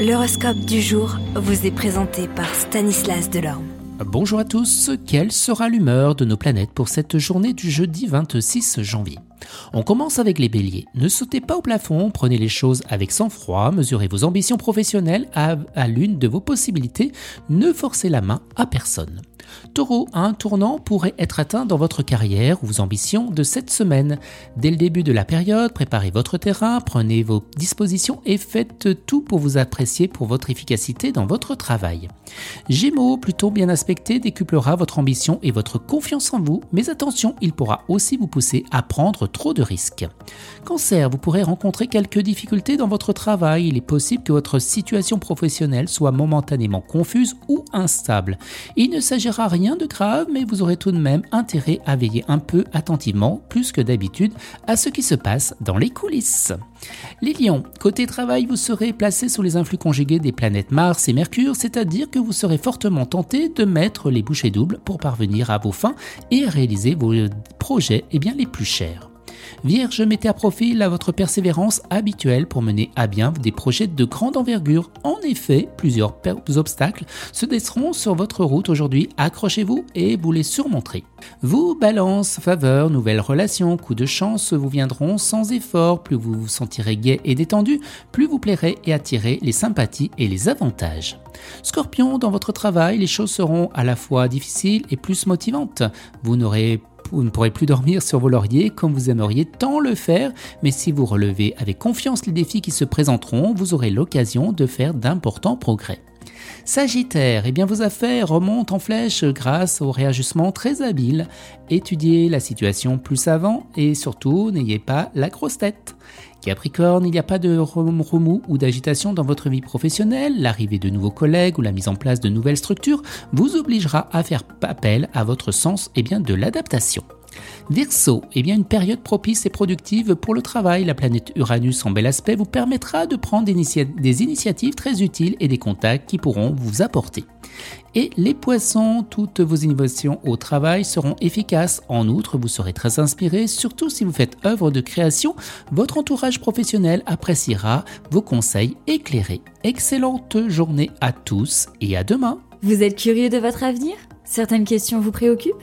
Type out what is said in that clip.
L'horoscope du jour vous est présenté par Stanislas Delorme. Bonjour à tous, quelle sera l'humeur de nos planètes pour cette journée du jeudi 26 janvier? On commence avec les béliers. Ne sautez pas au plafond, prenez les choses avec sang-froid, mesurez vos ambitions professionnelles à, à l'une de vos possibilités, ne forcez la main à personne. Taureau, un tournant pourrait être atteint dans votre carrière ou vos ambitions de cette semaine. Dès le début de la période, préparez votre terrain, prenez vos dispositions et faites tout pour vous apprécier pour votre efficacité dans votre travail. Gémeaux, plutôt bien aspecté, décuplera votre ambition et votre confiance en vous, mais attention, il pourra aussi vous pousser à prendre trop de risques. Cancer, vous pourrez rencontrer quelques difficultés dans votre travail. Il est possible que votre situation professionnelle soit momentanément confuse ou instable. Il ne s'agira rien de grave, mais vous aurez tout de même intérêt à veiller un peu attentivement, plus que d'habitude, à ce qui se passe dans les coulisses. Les lions, côté travail, vous serez placé sous les influx conjugués des planètes Mars et Mercure, c'est-à-dire que vous serez fortement tenté de mettre les bouchées doubles pour parvenir à vos fins et réaliser vos projets eh bien, les plus chers. Vierge, mettez à profit votre persévérance habituelle pour mener à bien des projets de grande envergure. En effet, plusieurs obstacles se dresseront sur votre route aujourd'hui. Accrochez-vous et vous les surmonterez. Vous, balance, faveur, nouvelles relations, coups de chance vous viendront sans effort. Plus vous vous sentirez gai et détendu, plus vous plairez et attirez les sympathies et les avantages. Scorpion, dans votre travail, les choses seront à la fois difficiles et plus motivantes. Vous n'aurez vous ne pourrez plus dormir sur vos lauriers comme vous aimeriez tant le faire, mais si vous relevez avec confiance les défis qui se présenteront, vous aurez l'occasion de faire d'importants progrès. Sagittaire, eh bien vos affaires remontent en flèche grâce au réajustement très habile. Étudiez la situation plus avant et surtout n'ayez pas la grosse tête. Capricorne, il n'y a pas de remous ou d'agitation dans votre vie professionnelle. L'arrivée de nouveaux collègues ou la mise en place de nouvelles structures vous obligera à faire appel à votre sens bien, de l'adaptation. Verseau, eh bien une période propice et productive pour le travail. La planète Uranus en bel aspect vous permettra de prendre des initiatives très utiles et des contacts qui pourront vous apporter. Et les poissons, toutes vos innovations au travail seront efficaces. En outre, vous serez très inspiré, surtout si vous faites œuvre de création. Votre entourage professionnel appréciera vos conseils éclairés. Excellente journée à tous et à demain. Vous êtes curieux de votre avenir? Certaines questions vous préoccupent?